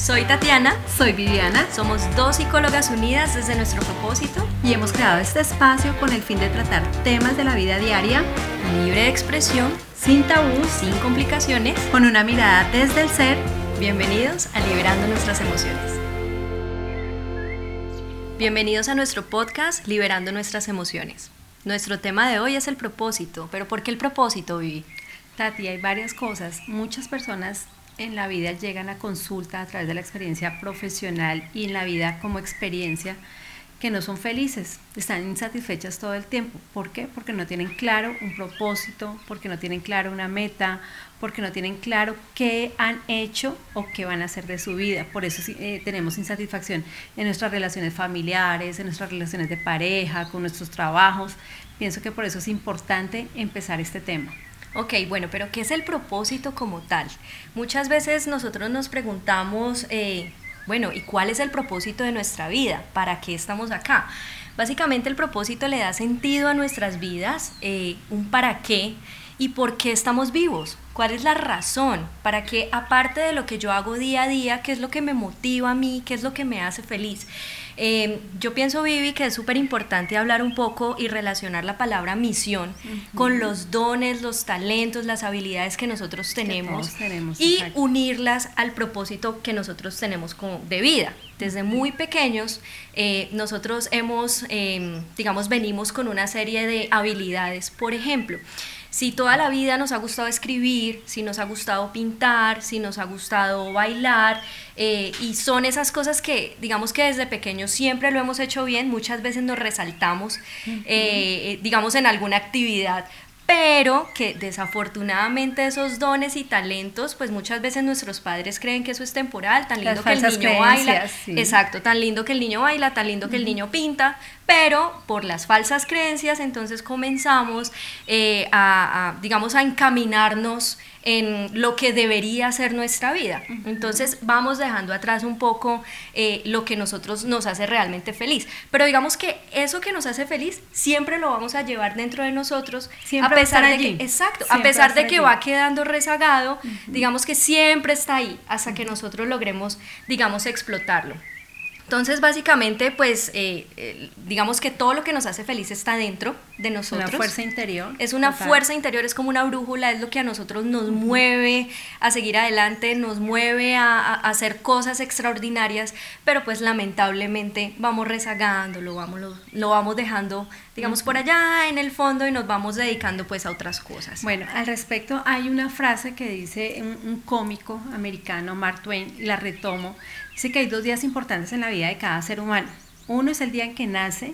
Soy Tatiana. Soy Viviana. Somos dos psicólogas unidas desde nuestro propósito. Y hemos creado este espacio con el fin de tratar temas de la vida diaria. Libre de expresión. Sin tabús. Sin complicaciones. Con una mirada desde el ser. Bienvenidos a Liberando nuestras emociones. Bienvenidos a nuestro podcast Liberando nuestras emociones. Nuestro tema de hoy es el propósito. ¿Pero por qué el propósito, Vivi? Tati, hay varias cosas. Muchas personas en la vida llegan a consulta a través de la experiencia profesional y en la vida como experiencia que no son felices, están insatisfechas todo el tiempo. ¿Por qué? Porque no tienen claro un propósito, porque no tienen claro una meta, porque no tienen claro qué han hecho o qué van a hacer de su vida. Por eso eh, tenemos insatisfacción en nuestras relaciones familiares, en nuestras relaciones de pareja, con nuestros trabajos. Pienso que por eso es importante empezar este tema. Ok, bueno, pero ¿qué es el propósito como tal? Muchas veces nosotros nos preguntamos, eh, bueno, ¿y cuál es el propósito de nuestra vida? ¿Para qué estamos acá? Básicamente el propósito le da sentido a nuestras vidas, eh, un para qué y por qué estamos vivos. ¿Cuál es la razón? Para que aparte de lo que yo hago día a día, qué es lo que me motiva a mí, qué es lo que me hace feliz. Eh, yo pienso, Vivi, que es súper importante hablar un poco y relacionar la palabra misión con los dones, los talentos, las habilidades que nosotros tenemos, y unirlas al propósito que nosotros tenemos como de vida. Desde muy pequeños, eh, nosotros hemos, eh, digamos, venimos con una serie de habilidades. Por ejemplo, si toda la vida nos ha gustado escribir, si nos ha gustado pintar, si nos ha gustado bailar, eh, y son esas cosas que digamos que desde pequeños siempre lo hemos hecho bien, muchas veces nos resaltamos, eh, digamos, en alguna actividad, pero que desafortunadamente esos dones y talentos, pues muchas veces nuestros padres creen que eso es temporal, tan lindo que el niño baila, exacto, tan lindo que el niño baila, tan lindo que el niño pinta, pero por las falsas creencias entonces comenzamos eh, a, digamos, a encaminarnos en lo que debería ser nuestra vida. Entonces vamos dejando atrás un poco eh, lo que nosotros nos hace realmente feliz. Pero digamos que eso que nos hace feliz siempre lo vamos a llevar dentro de nosotros, siempre a pesar de que, exacto, a pesar de que va quedando rezagado, digamos que siempre está ahí hasta que nosotros logremos, digamos, explotarlo. Entonces, básicamente, pues, eh, eh, digamos que todo lo que nos hace feliz está dentro de nosotros. Una fuerza interior. Es una fuerza interior, es como una brújula, es lo que a nosotros nos mueve a seguir adelante, nos mueve a, hacer cosas extraordinarias, pero pues lamentablemente vamos rezagando, lo vamos, lo, vamos dejando, digamos, por allá en el fondo y nos vamos dedicando pues a otras cosas. Bueno, al respecto hay una frase que dice un, un cómico americano, Mark Twain, la retomo, Dice que hay dos días importantes en la vida de cada ser humano. Uno es el día en que nace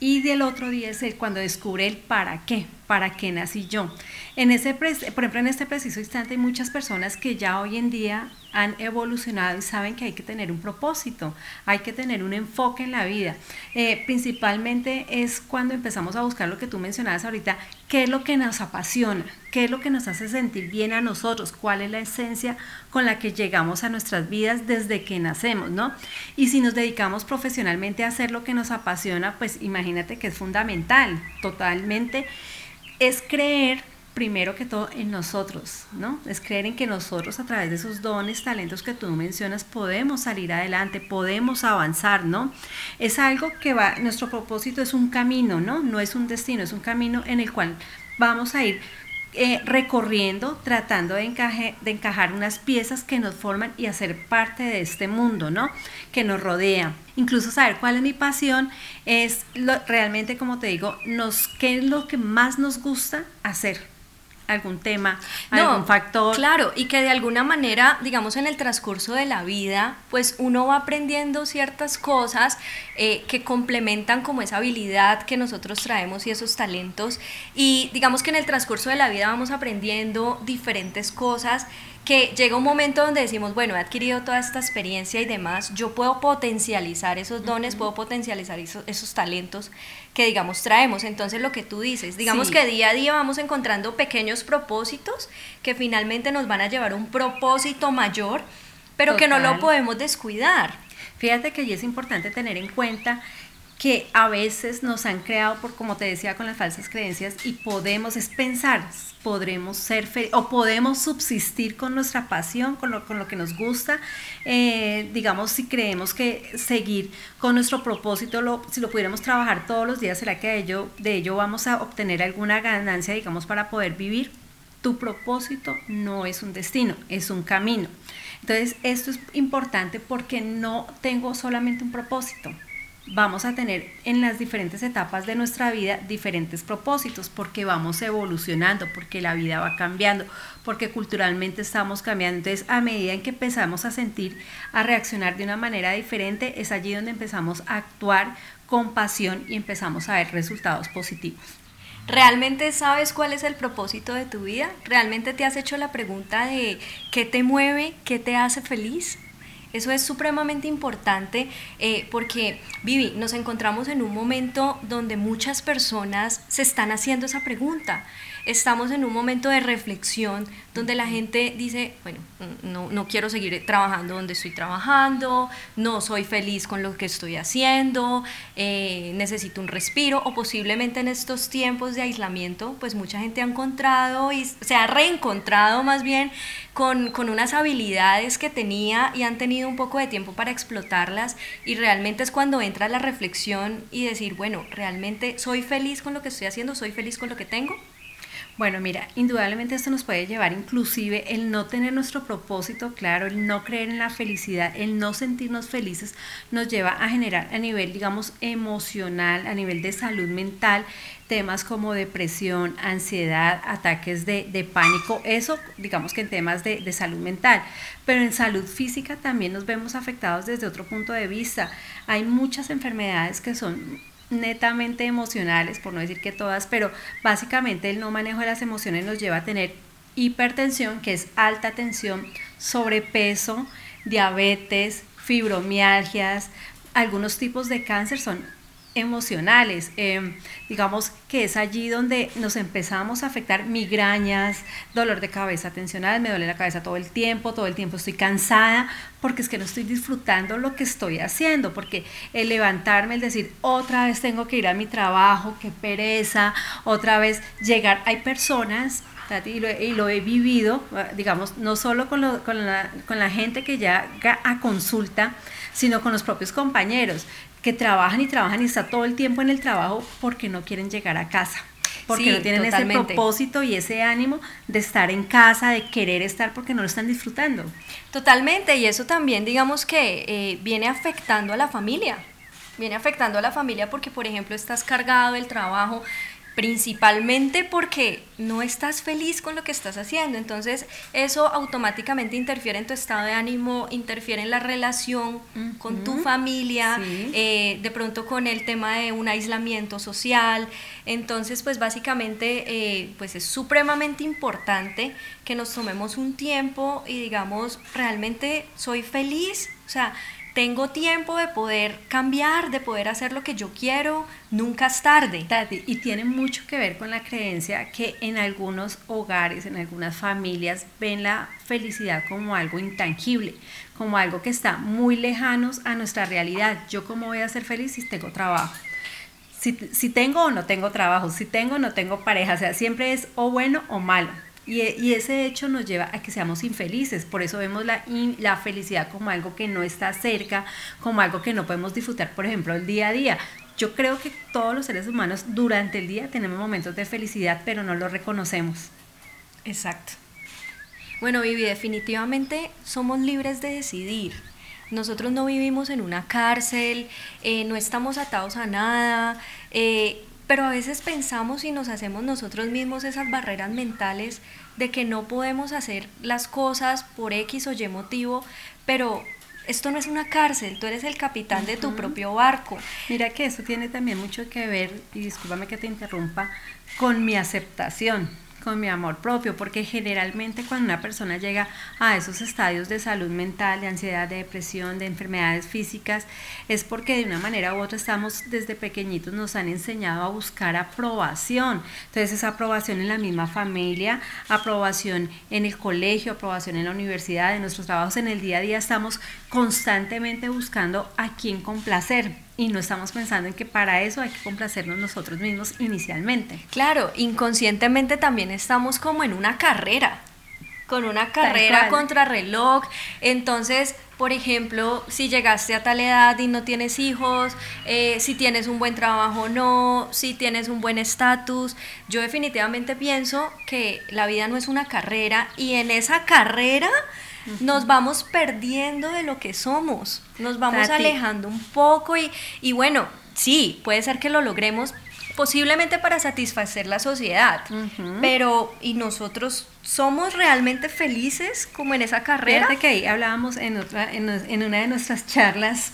y del otro día es el cuando descubre el para qué, para qué nací yo. En ese, por ejemplo, en este preciso instante hay muchas personas que ya hoy en día han evolucionado y saben que hay que tener un propósito, hay que tener un enfoque en la vida. Eh, principalmente es cuando empezamos a buscar lo que tú mencionabas ahorita, qué es lo que nos apasiona, qué es lo que nos hace sentir bien a nosotros, cuál es la esencia con la que llegamos a nuestras vidas desde que nacemos, ¿no? Y si nos dedicamos profesionalmente a hacer lo que nos apasiona, pues imagínate que es fundamental, totalmente, es creer primero que todo en nosotros, ¿no? Es creer en que nosotros a través de esos dones, talentos que tú mencionas, podemos salir adelante, podemos avanzar, ¿no? Es algo que va, nuestro propósito es un camino, ¿no? No es un destino, es un camino en el cual vamos a ir eh, recorriendo, tratando de, de encajar unas piezas que nos forman y hacer parte de este mundo, ¿no? Que nos rodea. Incluso saber cuál es mi pasión es realmente, como te digo, nos, qué es lo que más nos gusta hacer algún tema, algún factor. Claro, y que de alguna manera, digamos, en el transcurso de la vida, pues uno va aprendiendo ciertas cosas eh, que complementan como esa habilidad que nosotros traemos y esos talentos. Y digamos que en el transcurso de la vida vamos aprendiendo diferentes cosas que llega un momento donde decimos, bueno, he adquirido toda esta experiencia y demás, yo puedo potencializar esos dones, puedo potencializar esos, talentos que, digamos, traemos. Entonces, lo que tú dices, digamos que día a día vamos encontrando pequeños propósitos que finalmente nos van a llevar a un propósito mayor, pero que no lo podemos descuidar. Fíjate que allí es importante tener en cuenta que a veces nos han creado por, como te decía, con las falsas creencias y podemos, es pensar, podremos ser o podemos subsistir con nuestra pasión, con lo, con lo que nos gusta, eh, digamos, si creemos que seguir con nuestro propósito, si lo pudiéramos trabajar todos los días, ¿será que de ello, de ello vamos a obtener alguna ganancia, digamos, para poder vivir? Tu propósito no es un destino, es un camino. Entonces, esto es importante porque no tengo solamente un propósito, vamos a tener en las diferentes etapas de nuestra vida diferentes propósitos, porque vamos evolucionando, porque la vida va cambiando, porque culturalmente estamos cambiando. Entonces, a medida en que empezamos a sentir, a reaccionar de una manera diferente, es allí donde empezamos a actuar con pasión y empezamos a ver resultados positivos. ¿Realmente sabes cuál es el propósito de tu vida? ¿Realmente te has hecho la pregunta de qué te mueve, qué te hace feliz? Eso es supremamente importante eh, porque, Vivi, nos encontramos en un momento donde muchas personas se están haciendo esa pregunta estamos en un momento de reflexión donde la gente dice, bueno, no, no, quiero seguir trabajando donde estoy trabajando, no soy feliz con lo que estoy haciendo, eh, necesito un respiro, o posiblemente en estos tiempos de aislamiento, pues mucha gente ha encontrado y se ha reencontrado más bien con, con unas habilidades que tenía y han tenido un poco de tiempo para explotarlas y realmente es cuando entra la reflexión y decir, bueno, realmente soy feliz con lo que estoy haciendo, soy feliz con lo que tengo. Bueno, mira, indudablemente esto nos puede llevar inclusive el no tener nuestro propósito claro, el no creer en la felicidad, el no sentirnos felices, nos lleva a generar a nivel, digamos, emocional, a nivel de salud mental, temas como depresión, ansiedad, ataques de, pánico, eso digamos que en temas de, salud mental, pero en salud física también nos vemos afectados desde otro punto de vista. Hay muchas enfermedades que son netamente emocionales, por no decir que todas, pero básicamente el no manejo de las emociones nos lleva a tener hipertensión, que es alta tensión, sobrepeso, diabetes, fibromialgias, algunos tipos de cáncer son emocionales. Em, digamos que es allí donde nos empezamos a afectar migrañas, dolor de cabeza tensional, me duele la cabeza todo el tiempo, todo el tiempo estoy cansada, porque es que no estoy disfrutando lo que estoy haciendo, porque el levantarme, el decir, otra vez tengo que ir a mi trabajo, qué pereza, otra vez llegar, hay personas y lo, he vivido, digamos, no solo con, con, la, con la gente que ya a consulta, sino con los propios compañeros que trabajan y trabajan y está todo el tiempo en el trabajo porque no quieren llegar a casa. Porque no tienen ese propósito y ese ánimo de estar en casa, de querer estar porque no lo están disfrutando. Totalmente, y eso también digamos que eh, viene afectando a la familia. Viene afectando a la familia porque, por ejemplo, estás cargado del trabajo, principalmente porque no estás feliz con lo que estás haciendo. Entonces eso automáticamente interfiere en tu estado de ánimo, interfiere en la relación con tu familia, eh, de pronto con el tema de un aislamiento social. Entonces pues básicamente eh, pues es supremamente importante que nos tomemos un tiempo y digamos realmente soy feliz. O sea, tengo tiempo de poder cambiar, de poder hacer lo que yo quiero, nunca es tarde. Y tiene mucho que ver con la creencia que en algunos hogares, en algunas familias, ven la felicidad como algo intangible, como algo que está muy lejanos a nuestra realidad. Yo cómo voy a ser feliz si tengo trabajo. Si, si tengo o no tengo trabajo, si tengo o no tengo pareja, o sea, siempre es o bueno o malo. Y, ese hecho nos lleva a que seamos infelices. Por eso vemos la, la felicidad como algo que no está cerca, como algo que no podemos disfrutar, por ejemplo, el día a día. Yo creo que todos los seres humanos durante el día tenemos momentos de felicidad, pero no los reconocemos. Exacto. Bueno, Vivi, definitivamente somos libres de decidir. Nosotros no vivimos en una cárcel, eh, no estamos atados a nada. Eh, pero a veces pensamos y nos hacemos nosotros mismos esas barreras mentales de que no podemos hacer las cosas por X o Y motivo, pero esto no es una cárcel, tú eres el capitán de tu propio barco. Mira que eso tiene también mucho que ver, y discúlpame que te interrumpa, con mi aceptación con mi amor propio, porque generalmente cuando una persona llega a esos estadios de salud mental, de ansiedad, de depresión, de enfermedades físicas, es porque de una manera u otra estamos desde pequeñitos nos han enseñado a buscar aprobación. Entonces esa aprobación en la misma familia, aprobación en el colegio, aprobación en la universidad, en nuestros trabajos en el día a día, estamos constantemente buscando a quién complacer y no estamos pensando en que para eso hay que complacernos nosotros mismos inicialmente. Claro, inconscientemente también estamos como en una carrera, con una carrera contra reloj. Entonces, por ejemplo, si llegaste a tal edad y no tienes hijos, eh, si tienes un buen trabajo o no, si tienes un buen estatus, yo definitivamente pienso que la vida no es una carrera y en esa carrera nos vamos perdiendo de lo que somos, nos vamos alejando un poco y, y bueno, sí, puede ser que lo logremos posiblemente para satisfacer la sociedad, pero ¿y nosotros somos realmente felices como en esa carrera? Fíjate que ahí hablábamos en, otra, en, en una de nuestras charlas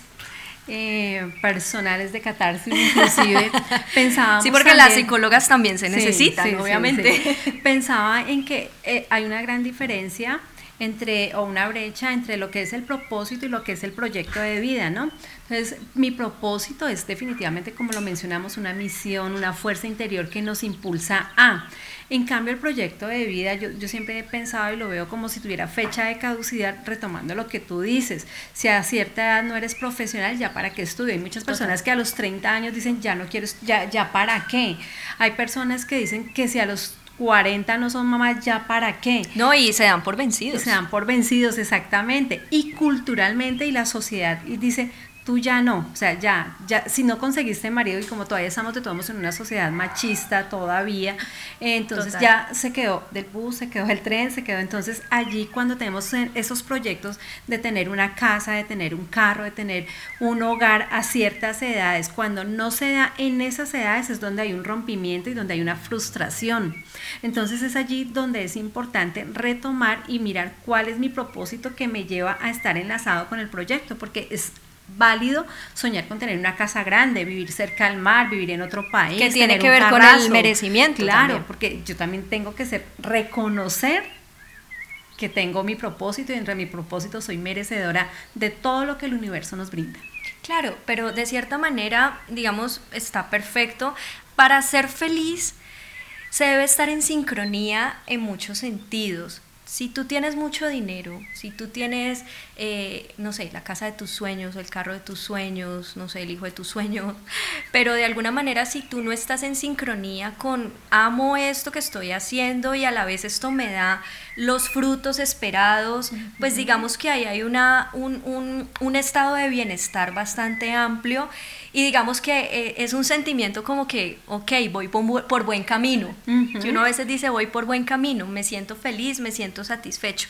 eh, personales de catarsis, inclusive pensábamos. Sí, porque las psicólogas también se necesitan, obviamente. Pensaba en que eh, hay una gran diferencia entre, o una brecha entre lo que es el propósito y lo que es el proyecto de vida, ¿no? Entonces, mi propósito es definitivamente, como lo mencionamos, una misión, una fuerza interior que nos impulsa a. En cambio, el proyecto de vida, yo, yo siempre he pensado y lo veo como si tuviera fecha de caducidad, retomando lo que tú dices. Si a cierta edad no eres profesional, ya para qué estudio. Hay muchas personas que a los 30 años dicen, ya no quiero, ya, ya para qué. Hay personas que dicen que si a los 40 no son mamás, ¿ya para qué? No, y se dan por vencidos. Se dan por vencidos, exactamente. Y culturalmente y la sociedad y dice, tú ya no, o sea, ya, ya, si no conseguiste marido y como todavía estamos de todos en una sociedad machista todavía, entonces ya se quedó del bus, se quedó el tren, se quedó, entonces allí cuando tenemos esos proyectos de tener una casa, de tener un carro, de tener un hogar a ciertas edades, cuando no se da en esas edades es donde hay un rompimiento y donde hay una frustración. Entonces es allí donde es importante retomar y mirar cuál es mi propósito que me lleva a estar enlazado con el proyecto, porque es válido soñar con tener una casa grande, vivir cerca al mar, vivir en otro país. Que tiene que ver con el merecimiento. Claro, porque yo también tengo que ser, reconocer que tengo mi propósito y entre mi propósito soy merecedora de todo lo que el universo nos brinda. Claro, pero de cierta manera, digamos, está perfecto. Para ser feliz se debe estar en sincronía en muchos sentidos si tú tienes mucho dinero, si tú tienes, eh, no sé, la casa de tus sueños, el carro de tus sueños, no sé, el hijo de tus sueños, pero de alguna manera si tú no estás en sincronía con amo esto que estoy haciendo y a la vez esto me da los frutos esperados, pues digamos que ahí hay una, un, un estado de bienestar bastante amplio y digamos que eh, es un sentimiento como que, ok, voy por, buen camino. Que uno a veces dice, voy por buen camino, me siento feliz, me siento satisfecho.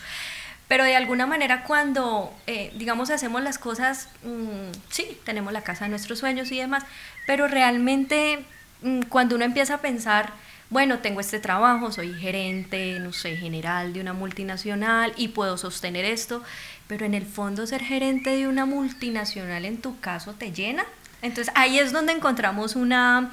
Pero de alguna manera cuando, eh, digamos, hacemos las cosas, mm, sí, tenemos la casa de nuestros sueños y demás, pero realmente mm, cuando uno empieza a pensar, bueno, tengo este trabajo, soy gerente, no sé, general de una multinacional y puedo sostener esto, pero en el fondo ser gerente de una multinacional en tu caso te llena. Entonces ahí es donde encontramos una,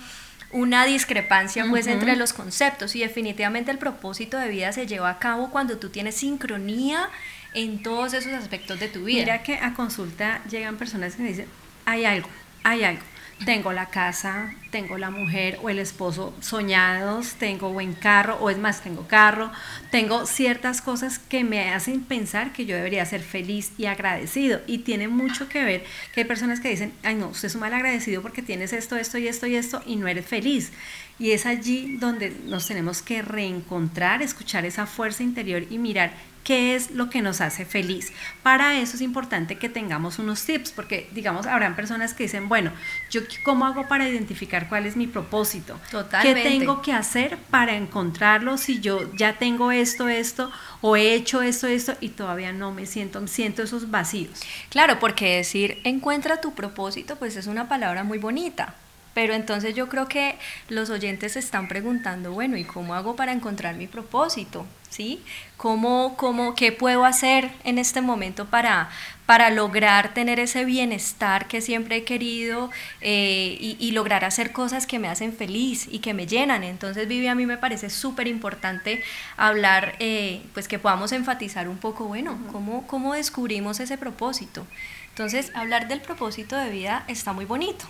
una discrepancia pues entre los conceptos. Y definitivamente el propósito de vida se lleva a cabo cuando tú tienes sincronía en todos esos aspectos de tu vida. Mira que a consulta llegan personas que me dicen, hay algo, hay algo tengo la casa, tengo la mujer o el esposo soñados, tengo buen carro, o es más, tengo carro, tengo ciertas cosas que me hacen pensar que yo debería ser feliz y agradecido. Y tiene mucho que ver que hay personas que dicen, ay no, usted es un mal agradecido porque tienes esto, esto y esto y esto y no eres feliz. Y es allí donde nos tenemos que reencontrar, escuchar esa fuerza interior y mirar qué es lo que nos hace feliz. Para eso es importante que tengamos unos tips, porque digamos, habrán personas que dicen, bueno, yo cómo hago para identificar cuál es mi propósito? Totalmente. ¿Qué tengo que hacer para encontrarlo si yo ya tengo esto, esto, o he hecho esto, esto, y todavía no me siento, siento esos vacíos? Claro, porque decir encuentra tu propósito, pues es una palabra muy bonita. Pero entonces yo creo que los oyentes se están preguntando, bueno, ¿y cómo hago para encontrar mi propósito? ¿sí? ¿Cómo, cómo, ¿Qué puedo hacer en este momento para, para lograr tener ese bienestar que siempre he querido eh, y, lograr hacer cosas que me hacen feliz y que me llenan? Entonces, Vivi, a mí me parece súper importante hablar, eh, pues que podamos enfatizar un poco, bueno, ¿cómo, ¿cómo descubrimos ese propósito? Entonces, hablar del propósito de vida está muy bonito.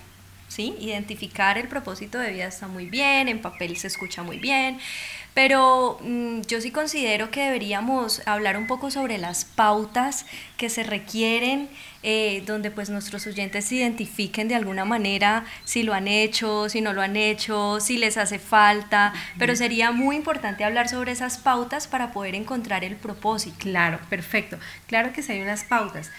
¿Sí? Identificar el propósito de vida está muy bien, en papel se escucha muy bien, pero mm, yo sí considero que deberíamos hablar un poco sobre las pautas que se requieren, eh, donde pues nuestros oyentes se identifiquen de alguna manera si lo han hecho, si no lo han hecho, si les hace falta, pero sería muy importante hablar sobre esas pautas para poder encontrar el propósito. Claro, perfecto. Claro que sí hay unas pautas.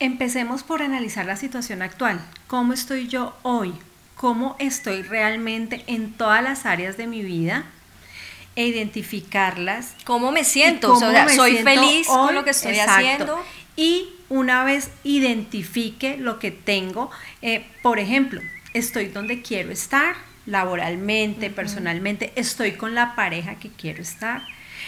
Empecemos por analizar la situación actual. ¿Cómo estoy yo hoy? ¿Cómo estoy realmente en todas las áreas de mi vida? e identificarlas. ¿Cómo me siento? o sea, soy feliz con lo que estoy haciendo. Y una vez identifique lo que tengo, eh, por ejemplo, estoy donde quiero estar, laboralmente, personalmente, estoy con la pareja que quiero estar,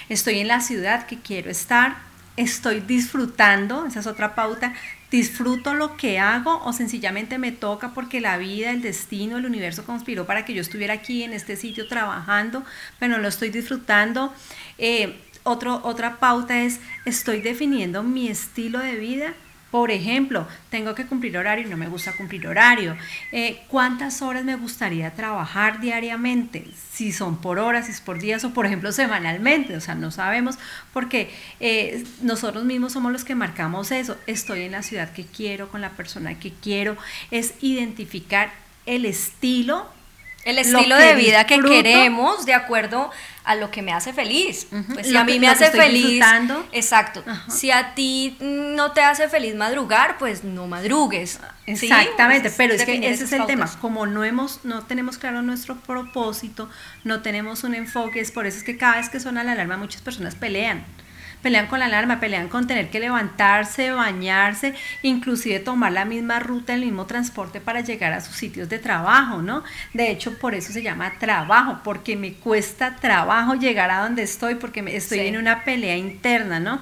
estoy en la ciudad que quiero estar, estoy disfrutando, esa es otra pauta, disfruto lo que hago o sencillamente me toca porque la vida, el destino, el universo conspiró para que yo estuviera aquí en este sitio trabajando, pero no lo estoy disfrutando. Eh, otra pauta es, estoy definiendo mi estilo de vida por ejemplo, tengo que cumplir horario y no me gusta cumplir horario. Eh, ¿Cuántas horas me gustaría trabajar diariamente? Si son por horas, si es por días o por ejemplo semanalmente. O sea, no sabemos porque eh, nosotros mismos somos los que marcamos eso. Estoy en la ciudad que quiero, con la persona que quiero. Es identificar el estilo el estilo de vida que queremos de acuerdo a lo que me hace feliz. Pues si a mí me hace feliz, exacto. Si a ti no te hace feliz madrugar, pues no madrugues. Exactamente, pero es que ese es el tema. Como no hemos, no tenemos claro nuestro propósito, no tenemos un enfoque, es por eso es que cada vez que suena la alarma muchas personas pelean pelean con la alarma, pelean con tener que levantarse, bañarse, inclusive tomar la misma ruta, el mismo transporte para llegar a sus sitios de trabajo, ¿no? De hecho, por eso se llama trabajo, porque me cuesta trabajo llegar a donde estoy, porque estoy en una pelea interna, ¿no?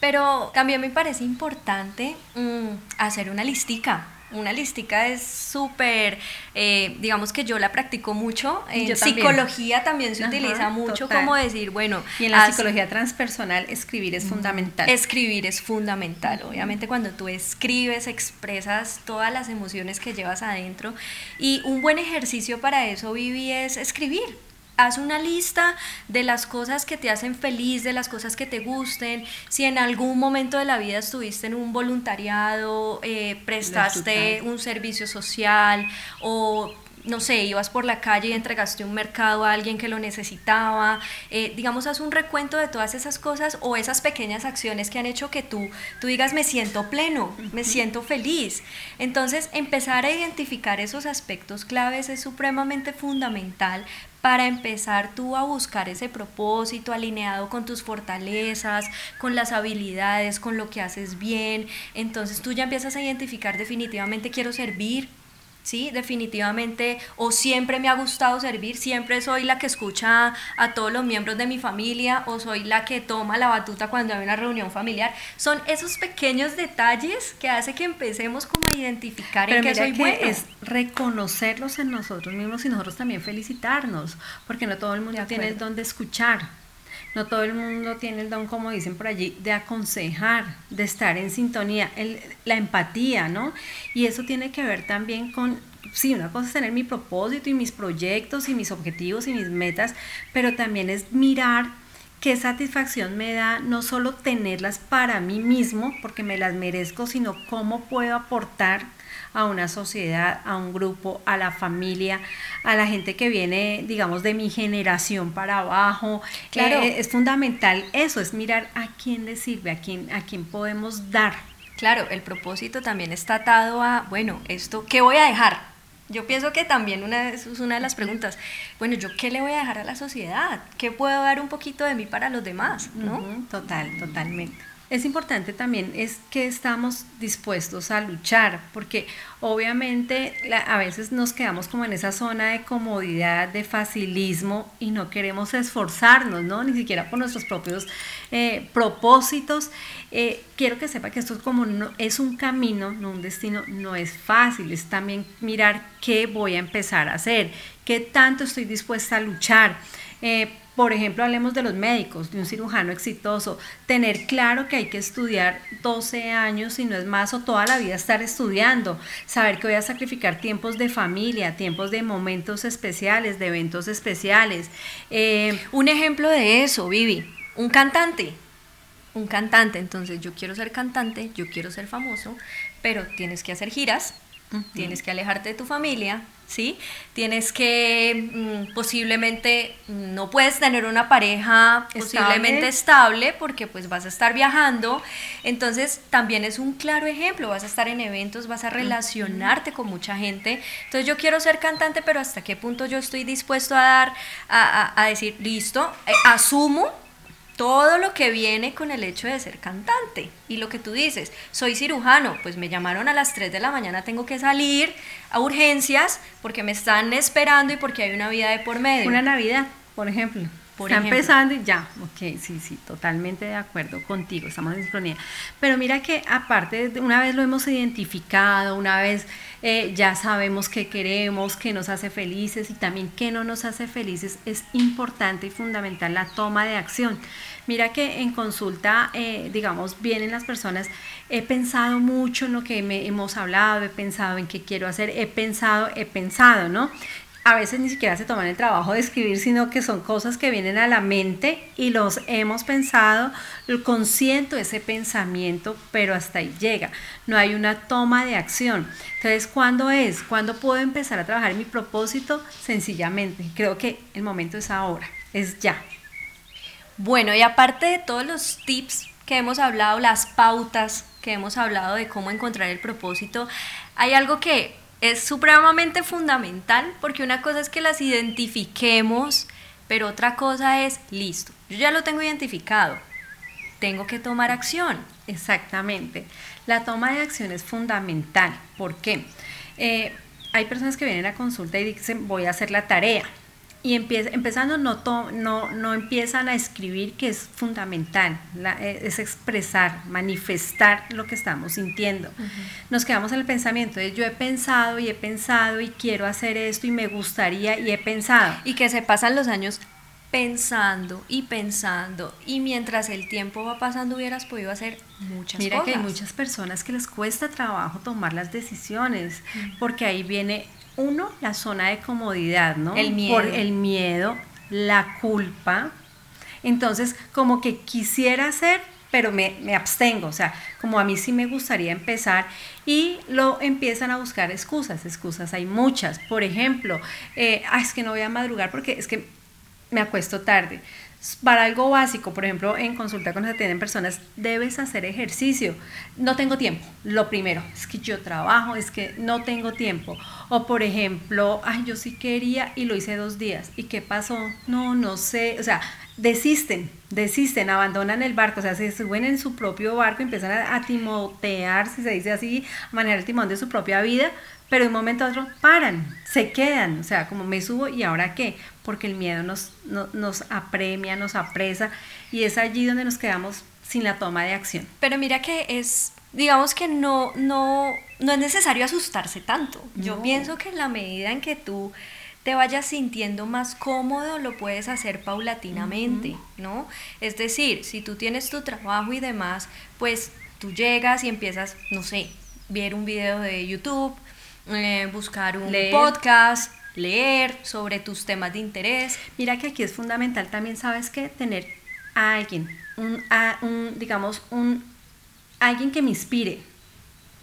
Pero también me parece importante mm, hacer una listica una listica es súper, eh, digamos que yo la practico mucho. En psicología también se utiliza mucho como decir, bueno. Y en la psicología transpersonal, escribir es fundamental. Escribir es fundamental. Obviamente, cuando tú escribes, expresas todas las emociones que llevas adentro. Y un buen ejercicio para eso, Vivi, es escribir haz una lista de las cosas que te hacen feliz, de las cosas que te gusten. Si en algún momento de la vida estuviste en un voluntariado, eh, prestaste un servicio social o no sé, ibas por la calle y entregaste un mercado a alguien que lo necesitaba, eh, digamos, haz un recuento de todas esas cosas o esas pequeñas acciones que han hecho que tú, tú digas, me siento pleno, me siento feliz. Entonces, empezar a identificar esos aspectos claves es supremamente fundamental para empezar tú a buscar ese propósito alineado con tus fortalezas, con las habilidades, con lo que haces bien. Entonces tú ya empiezas a identificar definitivamente quiero servir, ¿sí? Definitivamente, o siempre me ha gustado servir, siempre soy la que escucha a todos los miembros de mi familia, o soy la que toma la batuta cuando hay una reunión familiar. Son esos pequeños detalles que hace que empecemos como a identificar en qué soy que es reconocerlos en nosotros mismos y nosotros también felicitarnos, porque no todo el mundo tiene el don de escuchar. No todo el mundo tiene el don, como dicen por allí, de aconsejar, de estar en sintonía, la empatía, ¿no? Y eso tiene que ver también con, sí, una cosa es tener mi propósito y mis proyectos y mis objetivos y mis metas, pero también es mirar qué satisfacción me da no solo tenerlas para mí mismo, porque me las merezco, sino cómo puedo aportar a una sociedad, a un grupo, a la familia, a la gente que viene, digamos, de mi generación para abajo. Claro. Eh, es fundamental eso, es mirar a quién le sirve, a quién, a quién podemos dar. Claro, el propósito también está atado a, bueno, esto, ¿qué voy a dejar? Yo pienso que también una, es una de las preguntas, bueno, ¿yo qué le voy a dejar a la sociedad? ¿Qué puedo dar un poquito de mí para los demás? ¿no? total, totalmente. Es importante también es que estamos dispuestos a luchar, porque obviamente a veces nos quedamos como en esa zona de comodidad, de facilismo y no queremos esforzarnos, ¿no? Ni siquiera por nuestros propios eh, propósitos. Eh, quiero que sepa que esto es como no, es un camino, no un destino, no es fácil, es también mirar qué voy a empezar a hacer, qué tanto estoy dispuesta a luchar. Eh, por ejemplo, hablemos de los médicos, de un cirujano exitoso, tener claro que hay que estudiar 12 años, si no es más, o toda la vida estar estudiando, saber que voy a sacrificar tiempos de familia, tiempos de momentos especiales, de eventos especiales. Eh, un ejemplo de eso, Vivi, un cantante, un cantante, entonces yo quiero ser cantante, yo quiero ser famoso, pero tienes que hacer giras, tienes que alejarte de tu familia, ¿sí? Tienes que mm, posiblemente no puedes tener una pareja posiblemente estable porque pues vas a estar viajando. Entonces también es un claro ejemplo, vas a estar en eventos, vas a relacionarte con mucha gente. Entonces yo quiero ser cantante, pero hasta qué punto yo estoy dispuesto a dar, a, a decir, listo, eh, asumo todo lo que viene con el hecho de ser cantante. Y lo que tú dices, soy cirujano, pues me llamaron a las 3 de la mañana, tengo que salir a urgencias porque me están esperando y porque hay una vida de por medio. Una Navidad, por ejemplo. Está empezando y ya, ok, sí, sí, totalmente de acuerdo contigo, estamos en sincronía. Pero mira que aparte, una vez lo hemos identificado, una vez eh, ya sabemos qué queremos, qué nos hace felices y también qué no nos hace felices, es importante y fundamental la toma de acción. Mira que en consulta, eh, digamos, vienen las personas, he pensado mucho en lo que me, hemos hablado, he pensado en qué quiero hacer, he pensado, he pensado, ¿no? A veces ni siquiera se toman el trabajo de escribir, sino que son cosas que vienen a la mente y los hemos pensado, consiento ese pensamiento, pero hasta ahí llega. No hay una toma de acción. Entonces, ¿cuándo es? ¿Cuándo puedo empezar a trabajar mi propósito? Sencillamente, creo que el momento es ahora, es ya. Bueno, y aparte de todos los tips que hemos hablado, las pautas que hemos hablado de cómo encontrar el propósito, hay algo que es supremamente fundamental porque una cosa es que las identifiquemos, pero otra cosa es, listo, yo ya lo tengo identificado, tengo que tomar acción. Exactamente. La toma de acción es fundamental. ¿Por qué? Eh, hay personas que vienen a consulta y dicen, voy a hacer la tarea y empieza, empezando no, no, no empiezan a escribir, que es fundamental, eh, es expresar, manifestar lo que estamos sintiendo. Nos quedamos en el pensamiento de yo he pensado y he pensado y quiero hacer esto y me gustaría y he pensado. Y que se pasan los años pensando y pensando y mientras el tiempo va pasando hubieras podido hacer muchas Mira cosas. Mira que hay muchas personas que les cuesta trabajo tomar las decisiones porque ahí viene uno, la zona de comodidad, ¿no? El miedo. Por el miedo, la culpa. Entonces, como que quisiera hacer, pero me, abstengo, o sea, como a mí sí me gustaría empezar y lo empiezan a buscar excusas, excusas hay muchas, por ejemplo, eh, es que no voy a madrugar porque es que me acuesto tarde, para algo básico, por ejemplo, en consulta cuando se atienden personas, debes hacer ejercicio. No tengo tiempo. Lo primero es que yo trabajo, es que no tengo tiempo. O por ejemplo, ay, yo sí quería y lo hice dos días. ¿Y qué pasó? No, no sé. O sea, desisten, desisten, abandonan el barco, o sea, se suben en su propio barco, empiezan a, a timotear, si se dice así, a manejar el timón de su propia vida, pero de un momento a otro paran, se quedan, o sea, como me subo y ahora qué, porque el miedo nos, nos apremia, nos apresa y es allí donde nos quedamos sin la toma de acción. Pero mira que es, digamos que no, no, no es necesario asustarse tanto. Yo pienso que en la medida en que tú te vayas sintiendo más cómodo, lo puedes hacer paulatinamente, ¿no? Es decir, si tú tienes tu trabajo y demás, pues tú llegas y empiezas, no sé, ver un video de YouTube, eh, buscar un podcast, leer sobre tus temas de interés. Mira que aquí es fundamental también, ¿sabes qué? Tener a alguien, un, a, un digamos, un alguien que me inspire.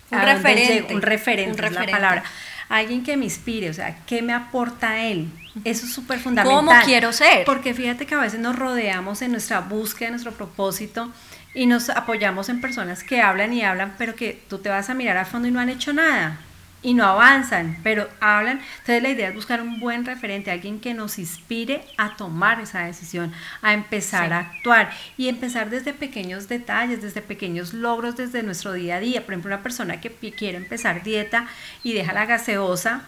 Un referente. un referente. es la palabra. Alguien que me inspire, o sea, ¿qué me aporta él? Eso es súper fundamental. ¿Cómo quiero ser? Porque fíjate que a veces nos rodeamos en nuestra búsqueda, en nuestro propósito, y nos apoyamos en personas que hablan y hablan, pero que tú te vas a mirar a fondo y no han hecho nada. Y no avanzan, pero hablan. Entonces la idea es buscar un buen referente, alguien que nos inspire a tomar esa decisión, a empezar a actuar y empezar desde pequeños detalles, desde pequeños logros, desde nuestro día a día. Por ejemplo, una persona que quiere empezar dieta y deja la gaseosa,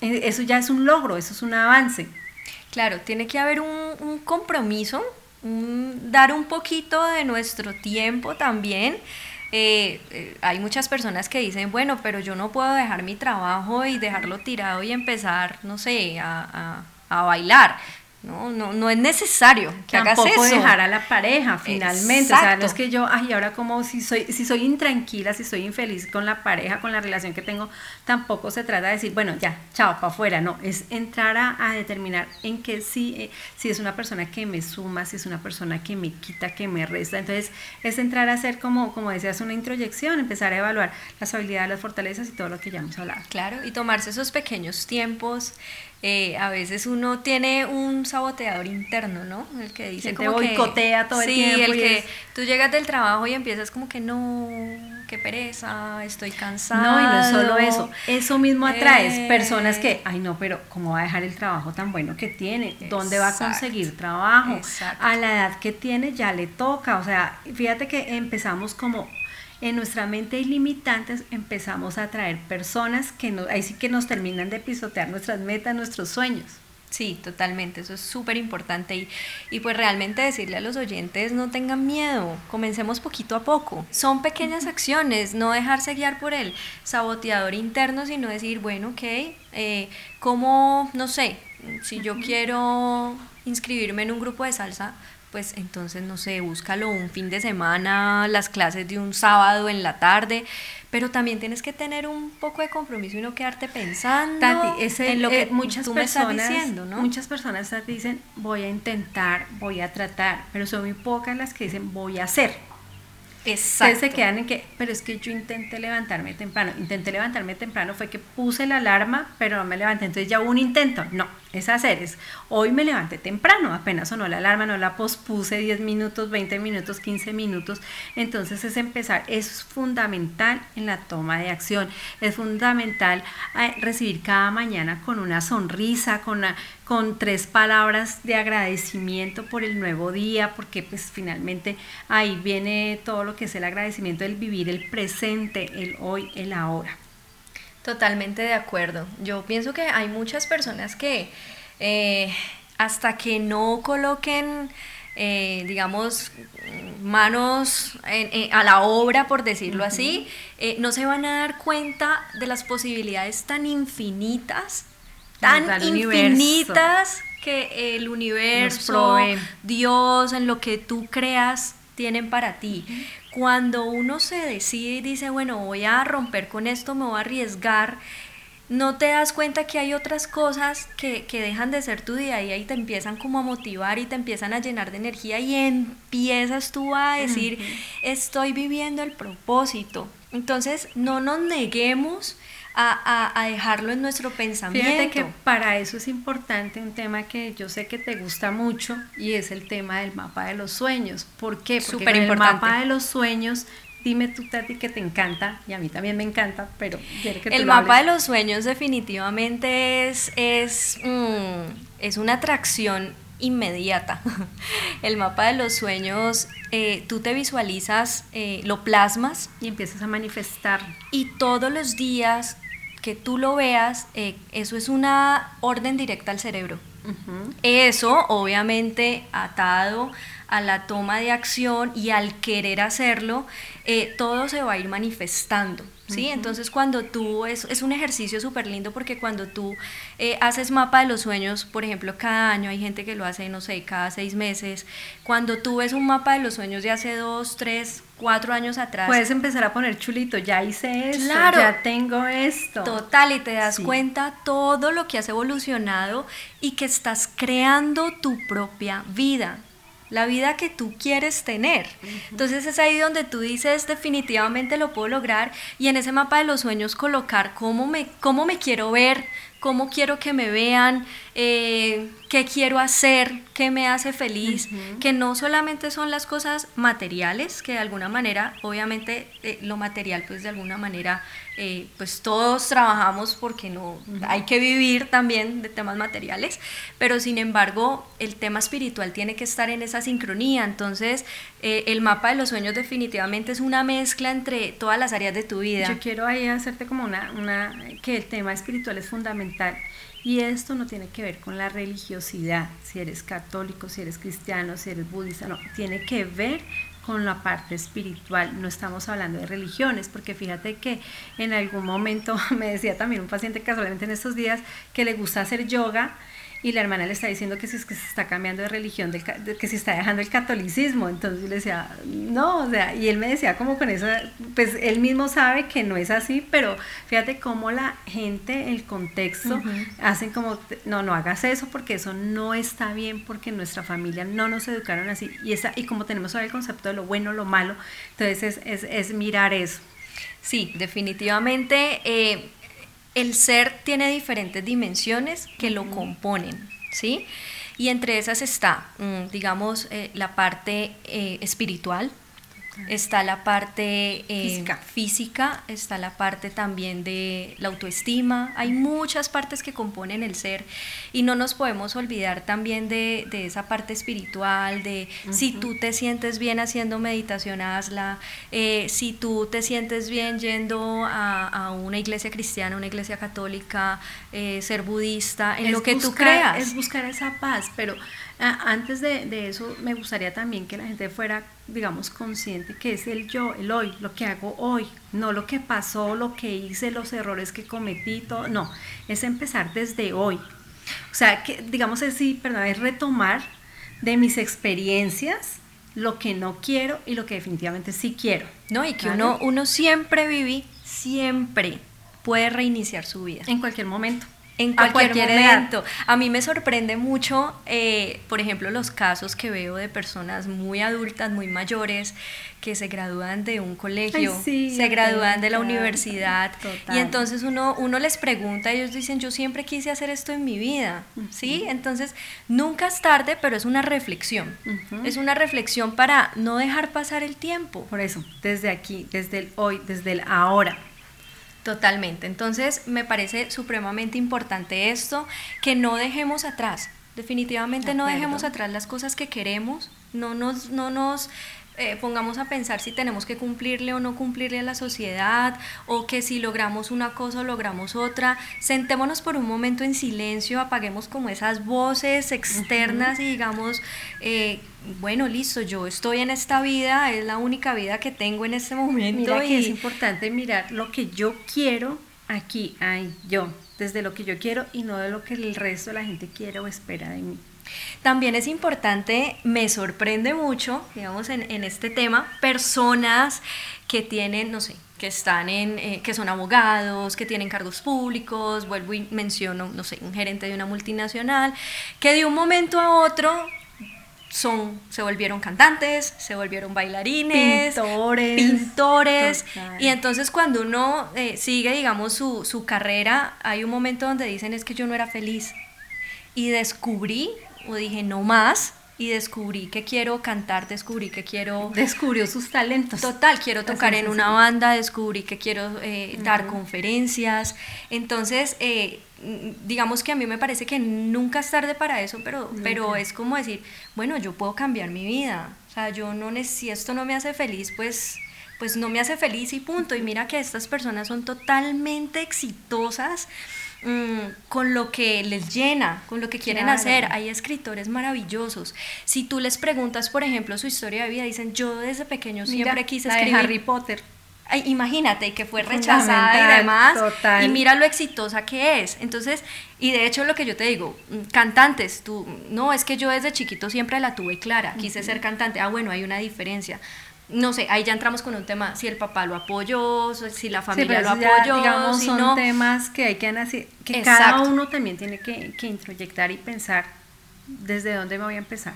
eh, eso ya es un logro, eso es un avance. Claro, tiene que haber un, compromiso, dar un poquito de nuestro tiempo también eh, eh, hay muchas personas que dicen, bueno, pero yo no puedo dejar mi trabajo y dejarlo tirado y empezar, no sé, a, a, a bailar. No, no, no es necesario que hagas eso. dejar a la pareja finalmente. O sea, no es que yo, ay, ahora como si soy, si soy intranquila, si soy infeliz con la pareja, con la relación que tengo, tampoco se trata de decir, bueno, ya, chao, para afuera. No, es entrar a, determinar en qué sí, eh, si es una persona que me suma, si es una persona que me quita, que me resta. Entonces, es entrar a hacer como, como decías, una introyección, empezar a evaluar las habilidades, las fortalezas y todo lo que ya hemos hablado. Claro, y tomarse esos pequeños tiempos eh, a veces uno tiene un saboteador interno, ¿no? El que dice que como te boicotea todo el tiempo. Sí, el que tú llegas del trabajo y empiezas como que no, qué pereza, estoy cansado. No, y no es solo eso, eso mismo atraes eh, personas que, ay no, pero ¿cómo va a dejar el trabajo tan bueno que tiene? ¿Dónde va a conseguir trabajo? A la edad que tiene ya le toca, o sea, fíjate que empezamos como en nuestra mente ilimitantes empezamos a atraer personas que no, ahí sí que nos terminan de pisotear nuestras metas, nuestros sueños. Sí, totalmente, eso es súper importante y, y, pues realmente decirle a los oyentes no tengan miedo, comencemos poquito a poco. Son pequeñas acciones, no dejarse guiar por el saboteador interno, sino decir, bueno, ok, eh, ¿cómo, no sé, si yo quiero inscribirme en un grupo de salsa, pues entonces, no sé, búscalo un fin de semana, las clases de un sábado en la tarde, pero también tienes que tener un poco de compromiso y no quedarte pensando en lo que eh, muchas personas, diciendo, ¿no? Muchas personas dicen, voy a intentar, voy a tratar, pero son muy pocas las que dicen, voy a hacer. Exacto. se quedan en que, pero es que yo intenté levantarme temprano. Intenté levantarme temprano, fue que puse la alarma, pero no me levanté. Entonces ya hubo un intento. No, es hacer. Es, hoy me levanté temprano, apenas sonó la alarma, no la pospuse 10 minutos, 20 minutos, 15 minutos. Entonces es empezar. es fundamental en la toma de acción. Es fundamental eh, recibir cada mañana con una sonrisa, con una, con tres palabras de agradecimiento por el nuevo día, porque pues finalmente ahí viene todo lo que es el agradecimiento del vivir el presente, el hoy, el ahora. Totalmente de acuerdo. Yo pienso que hay muchas personas que eh, hasta que no coloquen, eh, digamos, manos a la obra, por decirlo así, eh, no se van a dar cuenta de las posibilidades tan infinitas tan infinitas que el universo, Dios, en lo que tú creas, tienen para ti. Cuando uno se decide y dice, bueno, voy a romper con esto, me voy a arriesgar, no te das cuenta que hay otras cosas que, dejan de ser tu día a día y te empiezan como a motivar y te empiezan a llenar de energía y empiezas tú a decir, estoy viviendo el propósito. Entonces, no nos neguemos a, dejarlo en nuestro pensamiento. Fíjate que para eso es importante un tema que yo sé que te gusta mucho y es el tema del mapa de los sueños. ¿Por qué? Porque el mapa de los sueños dime tú, Tati, que te encanta, y a mí también me encanta, pero que El mapa de los sueños definitivamente es, es, mm, es una atracción inmediata. El mapa de los sueños, eh, tú te visualizas, eh, lo plasmas. Y empiezas a manifestar. Y todos los días que tú lo veas, eh, eso es una orden directa al cerebro. Eso, obviamente, atado a la toma de acción y al querer hacerlo, eh, todo se va a ir manifestando. ¿Sí? Entonces cuando tú, es, es un ejercicio súper lindo porque cuando tú eh, haces mapa de los sueños, por ejemplo, cada año hay gente que lo hace, no sé, cada seis meses, cuando tú ves un mapa de los sueños de hace dos, tres, cuatro años atrás. Puedes empezar a poner chulito, ya hice esto, ya tengo esto. Total, y te das cuenta todo lo que has evolucionado y que estás creando tu propia vida la vida que tú quieres tener. Entonces es ahí donde tú dices definitivamente lo puedo lograr y en ese mapa de los sueños colocar cómo me, cómo me quiero ver, cómo quiero que me vean, eh, qué quiero hacer, qué me hace feliz, que no solamente son las cosas materiales, que de alguna manera, obviamente eh, lo material pues de alguna manera, eh, pues todos trabajamos porque no, hay que vivir también de temas materiales, pero sin embargo el tema espiritual tiene que estar en esa sincronía, entonces el mapa de los sueños definitivamente es una mezcla entre todas las áreas de tu vida. Yo quiero ahí hacerte como una, una que el tema espiritual es fundamental y esto no tiene que ver con la religiosidad, si eres católico, si eres cristiano, si eres budista, no, tiene que ver con la parte espiritual, no estamos hablando de religiones, porque fíjate que en algún momento me decía también un paciente casualmente en estos días que le gusta hacer yoga y la hermana le está diciendo que si es que se está cambiando de religión, que si está dejando el catolicismo, entonces yo le decía, no, o sea, y él me decía como con eso, pues él mismo sabe que no es así, pero fíjate cómo la gente, el contexto, hacen como, no, no hagas eso porque eso no está bien, porque nuestra familia no nos educaron así, y, esa, y como tenemos ahora el concepto de lo bueno, lo malo, entonces es, es, mirar eso. Sí, definitivamente. Eh, el ser tiene diferentes dimensiones que lo componen, ¿sí? Y entre esas está, mm, digamos, eh, la parte eh, espiritual, Está la parte eh, física. está la parte también de la autoestima. Hay muchas partes que componen el ser y no nos podemos olvidar también de, esa parte espiritual, de si tú te sientes bien haciendo meditación, hazla. Eh, si tú te sientes bien yendo a, una iglesia cristiana, una iglesia católica, eh, ser budista, en lo que tú creas. Es buscar esa paz, pero antes de, eso, me gustaría también que la gente fuera, digamos, consciente que es el yo, el hoy, lo que hago hoy, no lo que pasó, lo que hice, los errores que cometí, todo, no, es empezar desde hoy. O sea, que, digamos así, perdón, es retomar de mis experiencias lo que no quiero y lo que definitivamente sí quiero. No, y que uno, uno siempre vive, siempre puede reiniciar su vida. En cualquier momento en cualquier, momento. A mí me sorprende mucho, eh, por ejemplo, los casos que veo de personas muy adultas, muy mayores, que se gradúan de un colegio, se gradúan de la universidad y entonces uno, uno les pregunta, ellos dicen, yo siempre quise hacer esto en mi vida, ¿sí? Entonces, nunca es tarde, pero es una reflexión, es una reflexión para no dejar pasar el tiempo. Por eso, desde aquí, desde el hoy, desde el ahora. Totalmente. Entonces me parece supremamente importante esto, que no dejemos atrás, definitivamente no dejemos atrás las cosas que queremos, no nos, no nos eh, pongamos a pensar si tenemos que cumplirle o no cumplirle a la sociedad, o que si logramos una cosa o logramos otra, sentémonos por un momento en silencio, apaguemos como esas voces externas y digamos, eh, bueno, listo, yo estoy en esta vida, es la única vida que tengo en este momento. y... es importante mirar lo que yo quiero aquí, ay, yo, desde lo que yo quiero y no de lo que el resto de la gente quiere o espera de mí. También es importante, me sorprende mucho, digamos, en, este tema, personas que tienen, no sé, que están en, eh, que son abogados, que tienen cargos públicos, vuelvo y menciono, no sé, un gerente de una multinacional, que de un momento a otro son, se volvieron cantantes, se volvieron bailarines, pintores, pintores. Y entonces cuando uno eh, sigue, digamos, su, su carrera, hay un momento donde dicen es que yo no era feliz y descubrí o dije no más y descubrí que quiero cantar, descubrí que quiero... Descubrió sus talentos. Total, quiero tocar en una banda, descubrí que quiero eh, dar conferencias. Entonces, eh, digamos que a mí me parece que nunca es tarde para eso, pero, pero es como decir, bueno, yo puedo cambiar mi vida. O sea, yo no, si esto no me hace feliz, pues pues no me hace feliz y punto. Y mira que estas personas son totalmente exitosas Mm, con lo que les llena, con lo que quieren hacer. Hay escritores maravillosos. Si tú les preguntas, por ejemplo, su historia de vida, dicen, yo desde pequeño siempre quise escribir. Harry Potter. imagínate que fue rechazada y demás y mira lo exitosa que es entonces y de hecho lo que yo te digo mm, cantantes tú no es que yo desde chiquito siempre la tuve clara quise ser cantante ah bueno hay una diferencia no sé, ahí ya entramos con un tema, si el papá lo apoyó, si la familia lo apoyó, digamos, son temas que hay que que cada uno también tiene que, que introyectar y pensar desde dónde me voy a empezar.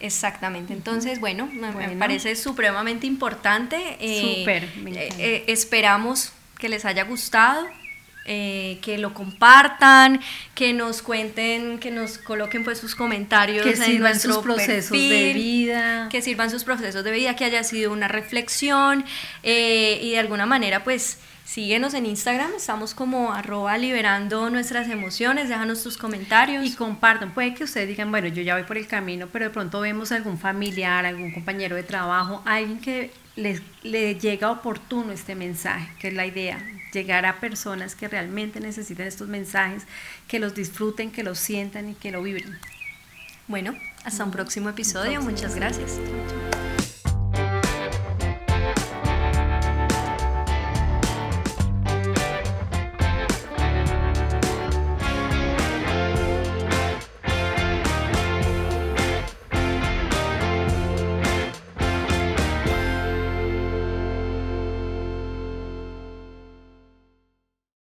Exactamente. Entonces, bueno, me, parece supremamente importante. Eh, Súper. Eh, eh, esperamos que les haya gustado. Eh, que lo compartan, que nos cuenten, que nos coloquen pues sus comentarios que sirvan sus procesos de vida. que sirvan sus procesos de vida, que haya sido una reflexión eh, y de alguna manera pues síguenos en Instagram, estamos como arroba liberando nuestras emociones, déjanos tus comentarios. Y compartan, puede que ustedes digan, bueno, yo ya voy por el camino, pero de pronto vemos algún familiar, algún compañero de trabajo, alguien que les, le llega oportuno este mensaje, que es la idea, llegar a personas que realmente necesitan estos mensajes, que los disfruten, que los sientan y que lo viven. Bueno, hasta un próximo episodio. Muchas gracias.